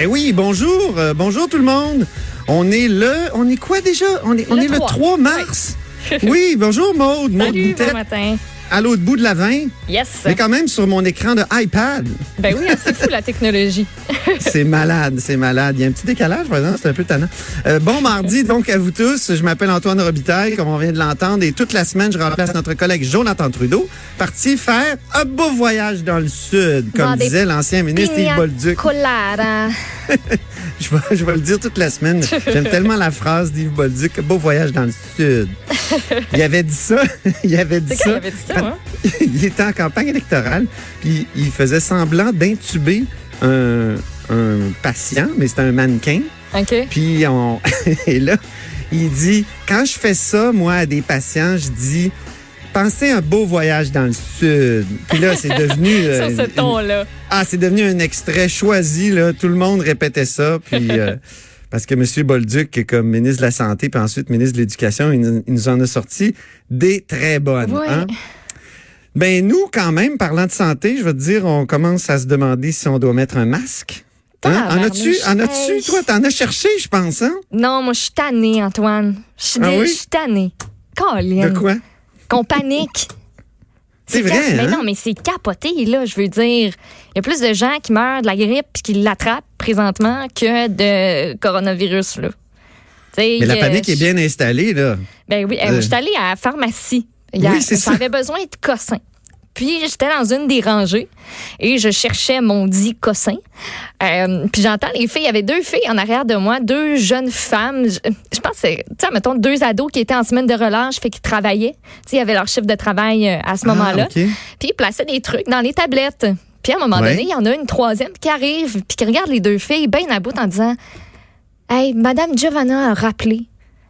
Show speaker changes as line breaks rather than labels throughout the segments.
Ben oui, bonjour, euh, bonjour tout le monde. On est le, on est quoi déjà? On est, on
Le
est le
3.
3 mars. oui, bonjour Maude, Maude
Salut, bon matin.
À l'autre bout de la 20,
Yes.
mais quand même sur mon écran de iPad.
Ben oui, hein, c'est fou la technologie.
C'est malade, c'est malade. Il y a un petit décalage, par exemple, c'est un peu tannant. Euh, bon mardi donc à vous tous. Je m'appelle Antoine Robitaille, comme on vient de l'entendre, et toute la semaine, je remplace notre collègue Jonathan Trudeau, parti faire un beau voyage dans le sud, comme
Dans
disait l'ancien ministre Yves Bolduc. Je vais, je vais le dire toute la semaine. J'aime tellement la phrase d'Yves Bolduc, beau voyage dans le sud. Il avait dit ça. Il avait dit
il
ça.
avait dit ça, hein?
il était en campagne électorale, puis il faisait semblant d'intuber un, un patient, mais c'était un mannequin.
OK.
Puis on et là, il dit quand je fais ça moi à des patients, je dis pensez un beau voyage dans le sud. Puis là, c'est devenu euh,
Sur ce ton-là.
ah, c'est devenu un extrait choisi là, tout le monde répétait ça puis euh, parce que M. Bolduc, qui est comme ministre de la Santé, puis ensuite ministre de l'Éducation, il, nous- il nous en a sorti des très bonnes.
Ouais.
hein? Ben nous, quand même, parlant de santé, je veux te dire, on commence à se demander si on doit mettre un masque. Hein? En as-tu, en as-tu, toi, t'en as cherché, je pense, hein?
Non, moi, je suis tannée, Antoine. Je suis
Ah oui?
tannée. Colin.
De quoi?
Qu'on panique.
C'est
cap-
vrai,
Mais
hein?
non, mais c'est capoté, là, je veux dire. Il y a plus de gens qui meurent de la grippe puis qui l'attrapent présentement que de coronavirus, là.
Mais la
euh,
panique est bien installée, là.
Ben oui, euh,
Euh.
je suis allée à la pharmacie. Il y a-
Oui, c'est ça.
J'avais besoin de cossins. Puis j'étais dans une des rangées et je cherchais mon dit cossin. Euh, puis j'entends les filles, il y avait deux filles en arrière de moi, deux jeunes femmes. Je, je pense que c'est, tu sais, mettons, deux ados qui étaient en semaine de relâche, fait qu'ils travaillaient. Tu sais, ils avaient leur chiffre de travail euh, à ce moment-là.
Ah, OK.
Puis ils plaçaient des trucs dans les tablettes. Puis à un moment
Ouais.
donné, il y en a une troisième qui arrive, puis qui regarde les deux filles bien à bout en disant Hey, Madame Giovanna a rappelé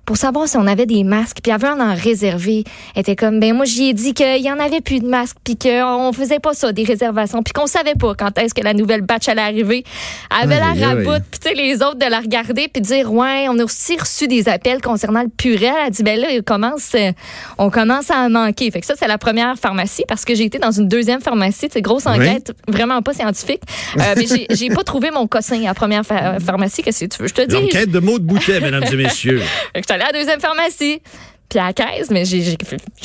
pour savoir si on avait des masques, puis elle veut en en réserver. Elle était comme, ben moi, j'y ai dit qu'il y en avait plus de masques, puis qu'on faisait pas ça, des réservations, puis qu'on savait pas quand est-ce que la nouvelle batch allait arriver. Elle avait la raboute, puis tu sais, les autres de la regarder, puis de dire, ouais, on a aussi reçu des appels concernant le purel. Elle dit, ben là, il commence, euh, on commence à en manquer. Fait que ça, c'est la première pharmacie, parce que j'ai été dans une deuxième pharmacie, c'est grosse
Oui.
enquête, vraiment pas scientifique. Euh, mais j'ai- pas trouvé mon cossin à la première pha- pharmacie, qu'est-ce que tu veux? Je te dis.
L'enquête de Maud Boutet, mesdames et messieurs.
Allée à la deuxième pharmacie. Puis à la caisse, mais j'ai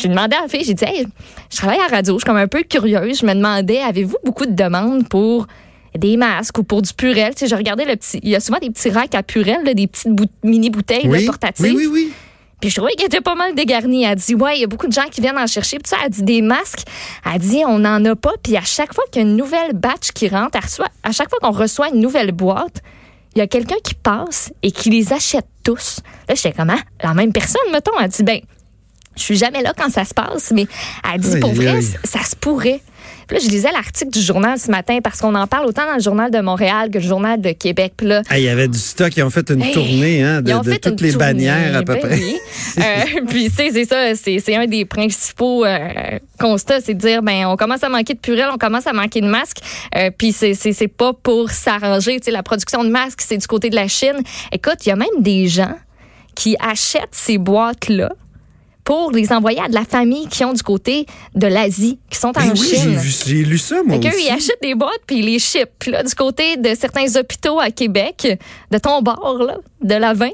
demandé à la fille, j'ai dit, hey, je travaille à la radio, je suis comme un peu curieuse. Je me demandais, avez-vous beaucoup de demandes pour des masques ou pour du purel? Tu sais, je regardais le petit, il y a souvent des petits racks à purel, là, des petites bout- mini bouteilles là,
Oui,
portatives.
oui, oui, oui.
Puis je trouvais qu'elle était pas mal dégarnie. Elle a dit, ouais, il y a beaucoup de gens qui viennent en chercher. Puis ça, elle dit des masques. Elle dit, on n'en a pas. Puis à chaque fois qu'il y a une nouvelle batch qui rentre, elle reçoit- à chaque fois qu'on reçoit une nouvelle boîte, il y a quelqu'un qui passe et qui les achète tous. Là, j'étais comme, ah, la même personne, mettons. Elle dit, ben, je suis jamais là quand ça se passe, mais elle dit, pour vrai, ça se pourrait. Puis là, je lisais l'article du journal ce matin parce qu'on en parle autant dans le journal de Montréal que le journal de Québec. Puis là,
Hey, Il y avait du stock, ils ont fait une
Hey,
tournée hein, de, toutes les
tournée,
bannières à peu
ben
près.
oui. Euh, puis tu sais, c'est ça, c'est un des principaux euh, constats, c'est de dire ben on commence à manquer de purée, on commence à manquer de masques. Euh, puis c'est pas pour s'arranger, tu sais la production de masques, c'est du côté de la Chine. Écoute, il y a même des gens qui achètent ces boîtes là pour les envoyer à de la famille qui ont du côté de l'Asie, qui sont en
Ben oui, j'ai
Chine.
j'ai lu ça, moi
Fait
aussi.
ils achètent des boîtes puis ils les shippent. Là, du côté de certains hôpitaux à Québec, de ton bord, là, de la 20,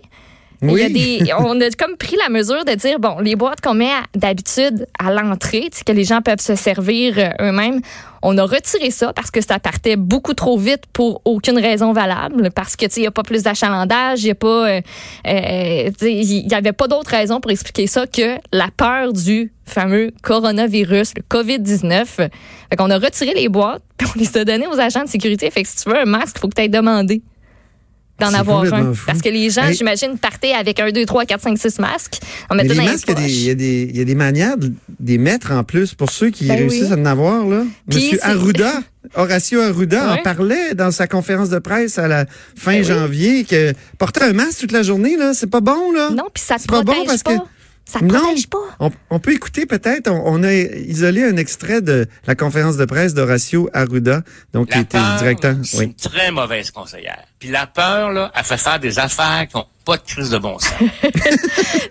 il y a
Oui.
des, on a comme pris la mesure de dire, bon, les boîtes qu'on met d'habitude à l'entrée, que les gens peuvent se servir euh, eux-mêmes, on a retiré ça parce que ça partait beaucoup trop vite pour aucune raison valable, parce que, il n'y a pas plus d'achalandage, il n'y a pas, euh, euh, il y avait pas d'autre raison pour expliquer ça que la peur du fameux coronavirus, le COVID-19. Fait qu'on a retiré les boîtes, puis on les a données aux agents de sécurité. Fait que si tu veux un masque, il faut que tu aies demandé. D'en avoir un.
fou.
Parce que les gens,
Hey.
j'imagine, partaient avec un, deux, trois, quatre, cinq, six masques. On
Mais
mettait
les masques, il y a des- y, y a manières de les mettre en plus pour ceux qui
Ben
réussissent
oui.
à en avoir. Là.
Puis
Monsieur Arruda, Horacio Arruda en parlait dans sa conférence de presse à la fin
Ben oui.
janvier que porter un masque toute la journée, là, c'est pas bon. Là.
Non, puis ça te
C'est pas bon
protège
parce
pas.
que-
Ça protège pas.
On, on peut écouter peut-être, on, on a isolé un extrait de la conférence de presse d'Horacio Arruda, donc qui était
peur,
directeur.
c'est
Oui.
une très mauvaise conseillère. Puis la peur, là, elle fait faire des affaires qui n'ont pas de crise de bon sens.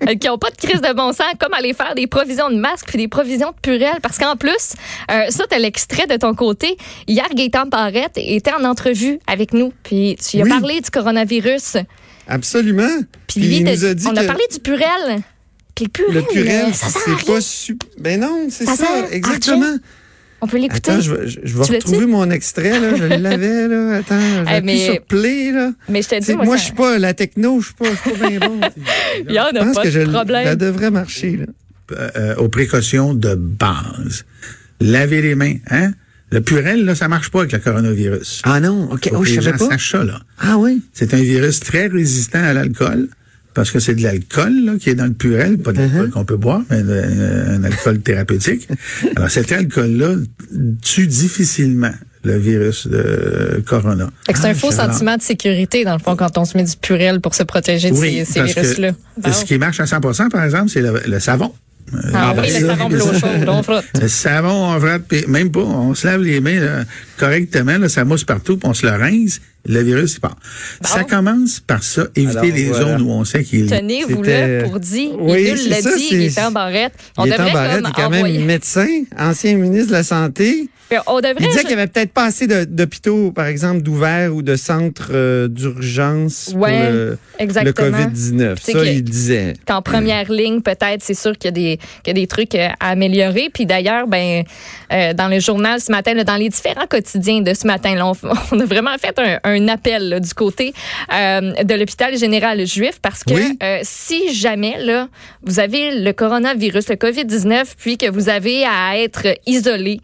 Euh, qui n'ont pas de crise de bon sens, comme aller faire des provisions de masques puis des provisions de purelles. Parce qu'en plus, euh, ça, tu l'extrait de ton côté. Hier, Gaëtan Barrette était en entrevue avec nous. Puis tu lui as
Oui.
parlé du coronavirus.
Absolument.
Puis lui,
il
t'as
nous a
dit-
dit
on a parlé du purel. Le purel,
le purel,
euh,
c'est pas super. Ben non, c'est
Ça
ça,
sert à
exactement.
On peut l'écouter.
Attends, je vais, je, je retrouver mon extrait, là. Je l'avais, là. Attends,
Eh,
j'appuie
mais-
sur play, là.
Mais je te dis, moi,
moi,
ça-
je suis pas la techno, je suis pas, je suis pas bien bon.
il y en
Je
a
pense
pas
que je,
de problème.
ça devrait marcher, là.
euh, aux précautions de base. Laver les mains, hein? Le purel, là, ça marche pas avec le coronavirus.
Ah non, OK. Oh, je savais pas.
ça, là.
Ah oui?
C'est un virus très résistant à l'alcool. Parce que c'est de l'alcool là, qui est dans le purel, pas de l'alcool
Uh-huh.
qu'on peut boire, mais de- un alcool thérapeutique. Alors cet alcool-là tue difficilement le virus de corona.
Fait que c'est un faux
Alors,
sentiment de sécurité, dans le fond, quand on se met du purel pour se protéger de ces, ces
parce que
virus-là. Bon.
ce qui marche à 100% par exemple, c'est le, le savon. Euh,
Ah
ben,
oui, le savon l'eau chaude, on frotte.
Le savon, on frotte, puis même pas, on se lave les mains là, correctement, là, ça mousse partout, puis on se le rince, le virus, il part. Ça commence par ça, éviter
Alors,
les
voilà.
zones où on sait qu'il est.
Tenez-vous là pour dire.
Oui,
il l'a
ça,
dit,
c'est-
Gaëtan Barrette. On
Gaétan
devrait
Barrette
comme
est quand
envoyer-
même médecin, ancien ministre de la Santé.
On devrait.
Il disait qu'il y avait peut-être pas assez d'hôpitaux, par exemple, d'ouverts ou de centres euh, d'urgence pour
Ouais,
le, le
exactement.
COVID-19.
C'est
Ça,
que-
il disait.
qu'en première ligne, peut-être, c'est sûr qu'il y a des, qu'il y a des trucs euh, à améliorer. Puis d'ailleurs, ben, euh, dans le journal ce matin, là, dans les différents quotidiens de ce matin, là, on, on a vraiment fait un, un appel là, du côté euh, de l'hôpital général juif parce que
Oui.
si jamais là, vous avez le coronavirus, le COVID-19, puis que vous avez à être isolé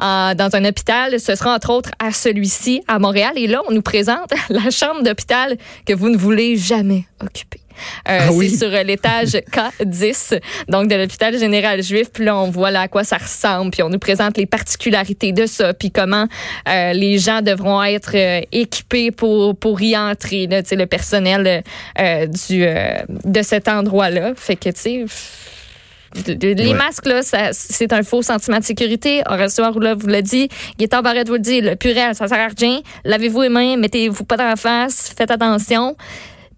euh, dans un hôpital, ce sera entre autres à celui-ci à Montréal. Et là, on nous présente la chambre d'hôpital que vous ne voulez jamais occuper. Euh,
Ah oui?
C'est sur l'étage K10, donc de l'hôpital général juif. Puis là, on voit là à quoi ça ressemble. Puis on nous présente les particularités de ça, puis comment euh, les gens devront être euh, équipés pour pour y entrer. Là, le personnel du de cet endroit-là. Fait que tu sais. De- de- Les masques, là, c'est un faux sentiment de sécurité. Horacio Arruda vous l'a dit. Gaëtan Barrette vous le dit. Le purel, ça sert à rien. Lavez-vous les mains, mettez-vous pas dans la face, faites attention.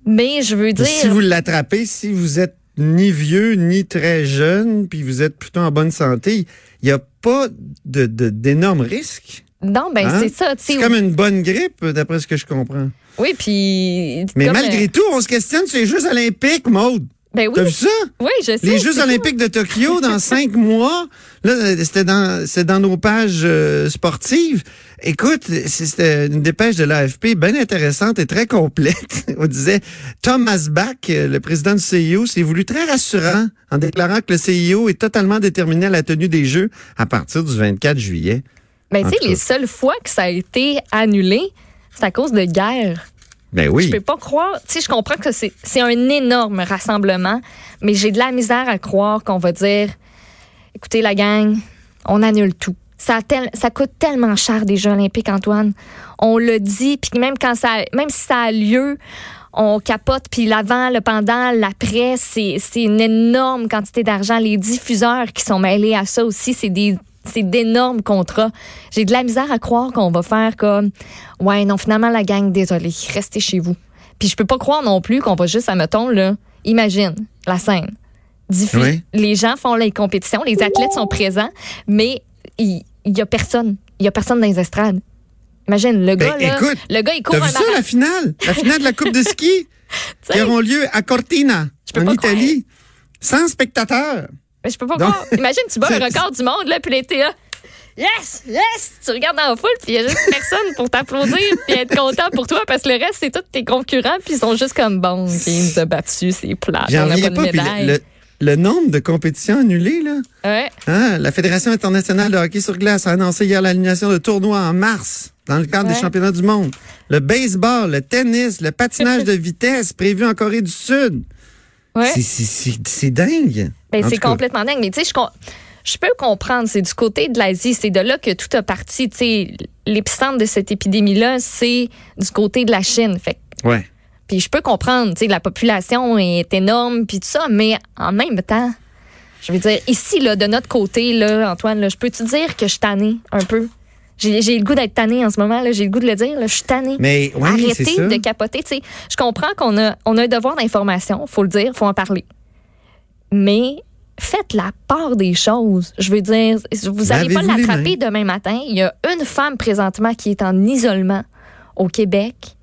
Mais je veux dire.
Si vous l'attrapez, si vous êtes ni vieux ni très jeune, puis vous êtes plutôt en bonne santé, il n'y a pas de- de- d'énormes risques.
Non, ben
Hein?
c'est ça.
C'est comme une bonne grippe, d'après ce que je comprends.
Oui, puis.
Mais malgré
euh,
tout, on se questionne sur les Jeux olympiques, Maude.
Ben oui,
T'as vu ça?
oui, je sais.
Les Jeux olympiques de Tokyo dans cinq mois. Là, c'était dans, c'est dans nos pages euh, sportives. Écoute, c'était une dépêche de l'AFP bien intéressante et très complète. On disait, Thomas Bach, euh, le président du CIO, s'est voulu très rassurant en déclarant que le CIO est totalement déterminé à la tenue des Jeux à partir du 24 juillet.
Ben,
En
tu sais, les seules fois que ça a été annulé, c'est à cause de guerre.
Ben
Je peux pas croire. Tu sais, je comprends que c'est un énorme rassemblement, mais j'ai de la misère à croire qu'on va dire écoutez, la gang, on annule tout. Ça, tel- ça coûte tellement cher des Jeux olympiques, Antoine. On le dit, puis même quand ça, même si ça a lieu, on capote, puis l'avant, le pendant, l'après, c'est une énorme quantité d'argent. Les diffuseurs qui sont mêlés à ça aussi, c'est des c'est d'énormes contrats. J'ai de la misère à croire qu'on va faire comme ouais non finalement la gang désolé restez chez vous. Puis je peux pas croire non plus qu'on va juste admettons là imagine la scène.
Oui.
Les gens font les compétitions, les athlètes sont présents, mais il y, a personne, il y a personne dans les estrades. Imagine le gars
Ben,
là,
écoute,
le gars il court
T'as
un
vu ça,
marathon.
la finale? La finale de la Coupe de ski? Qui auront lieu à Cortina, en Italie. Sans spectateurs.
Mais je peux pas croire. Imagine, tu bats un record du monde, là, puis l'été, là. Yes! Yes! Tu regardes dans la foule, puis il y a juste personne pour t'applaudir, puis être content pour toi, parce que le reste, c'est tous tes concurrents, puis ils sont juste comme bon, OK, il nous a battus, c'est plat, on n'a pas de médaille.
le, le- le nombre de compétitions annulées, là.
Ouais.
Hein, La Fédération internationale de hockey sur glace a annoncé hier l'annulation de tournois en mars dans le cadre
Ouais.
des championnats du monde. Le baseball, le tennis, le patinage de vitesse prévu en Corée du Sud.
Ouais.
C'est- dingue.
Ben,
En
c'est complètement dingue. Mais tu sais, je, je peux comprendre. C'est du côté de l'Asie. C'est de là que tout a parti. Tu sais, l'épicentre de cette épidémie-là, c'est du côté de la Chine. Fait
Ouais.
puis je peux comprendre. Tu sais, la population est énorme, puis tout ça. Mais en même temps, je veux dire, ici, là, de notre côté, là, Antoine, là, je peux te dire que je suis tannée un peu? J'ai le goût d'être tannée en ce moment. J'ai le goût de le dire. là. Je suis tannée.
Mais c'est
Arrêtez
ça.
de capoter. Je comprends qu'on a, on a un devoir d'information, faut le dire, faut en parler. Mais faites la part des choses. Je veux dire, vous n'allez pas l'attraper demain matin. Il y a une femme présentement qui est en isolement au Québec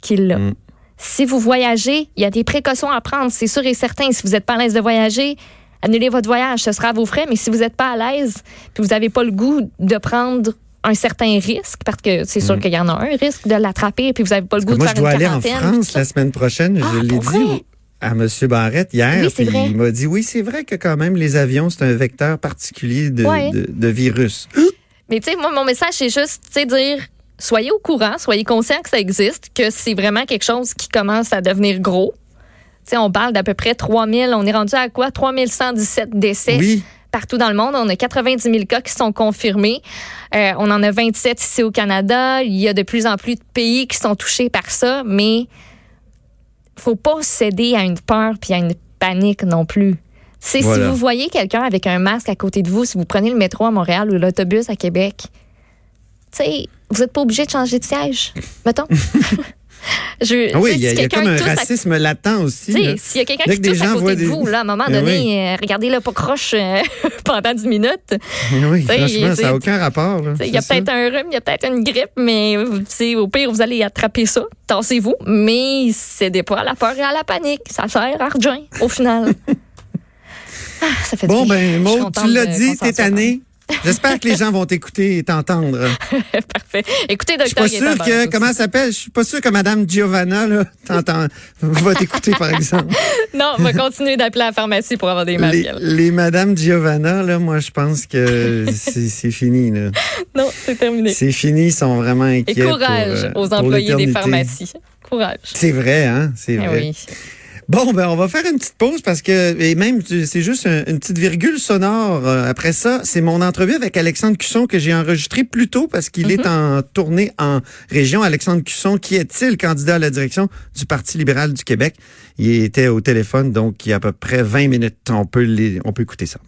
qui l'a.
Mm.
Si vous voyagez, il y a des précautions à prendre, c'est sûr et certain. Si vous n'êtes pas à l'aise de voyager, annulez votre voyage, ce sera à vos frais. Mais si vous n'êtes pas à l'aise, puis vous n'avez pas le goût de prendre un certain risque, parce que c'est sûr qu'il y en a un risque de l'attraper, puis vous n'avez pas le goût
Mm. Moi,
de
je
faire
dois
une
aller en
quarantaine.
France la semaine prochaine.
Ah,
je l'ai
pour
dit à M. Barrette hier.
Oui,
puis
vrai.
il m'a dit oui, c'est vrai que quand même, les avions, c'est un vecteur particulier de,
Ouais.
de- de virus.
Mais tu sais, moi, mon message, c'est juste, tu sais, dire, soyez au courant, soyez conscients que ça existe, que c'est vraiment quelque chose qui commence à devenir gros. Tu sais, on parle d'à peu près 3000, on est rendu à quoi? 3117 décès
Oui.
Partout dans le monde. On a 90 000 cas qui sont confirmés. Euh, on en a 27 ici au Canada. Il y a de plus en plus de pays qui sont touchés par ça, mais faut pas céder à une peur puis à une panique non plus. C'est
Voilà.
si vous voyez quelqu'un avec un masque à côté de vous, si vous prenez le métro à Montréal ou l'autobus à Québec, tu sais, vous n'êtes pas obligé de changer de siège, mettons. Je,
Ah oui, il y a,
si
y a comme un
à-
racisme latent aussi.
s'il y a quelqu'un qui
des
tousse à côté de
des-
vous, là, à un moment
Ben
donné,
oui.
euh, regardez-le pas croche euh, pendant 10 minutes.
Oui,
T'sais,
franchement, ça n'a aucun rapport.
Il y a peut-être un rhume, il y a peut-être une grippe, mais au pire, vous allez attraper ça. Tassez-vous, mais cédez pas à la peur et à la panique. Ça sert à rien, au final. Ah, ça fait du
Bon,
bien.
ben,
Je suis
Maud, tu l'as dit, t'es
soit
tanné. J'espère que les gens vont t'écouter et t'entendre.
Parfait. Écoutez,
Je suis pas
docteur
sûr que, comment elle s'appelle? Je suis pas sûr que Madame Giovanna, là, t'entend, va t'écouter, par exemple.
Non, on va continuer d'appeler à la pharmacie pour avoir des masques.
Les, les Madame Giovanna, là, moi, je pense que c'est fini, là.
Non, c'est terminé.
C'est fini, ils sont vraiment
Et
inquiets.
courage
pour, euh,
aux employés des pharmacies. Courage.
C'est vrai, hein? C'est
Eh
vrai.
oui.
Bon, ben on va faire une petite pause parce que, et même, c'est juste un- une petite virgule sonore. euh, Après ça, c'est mon entrevue avec Alexandre Cusson que j'ai enregistré plus tôt parce qu'il est en tournée en région. Alexandre Cusson, qui est-il candidat à la direction du Parti libéral du Québec? Il était au téléphone, donc il y a à peu près 20 minutes. On peut, les, on peut écouter ça.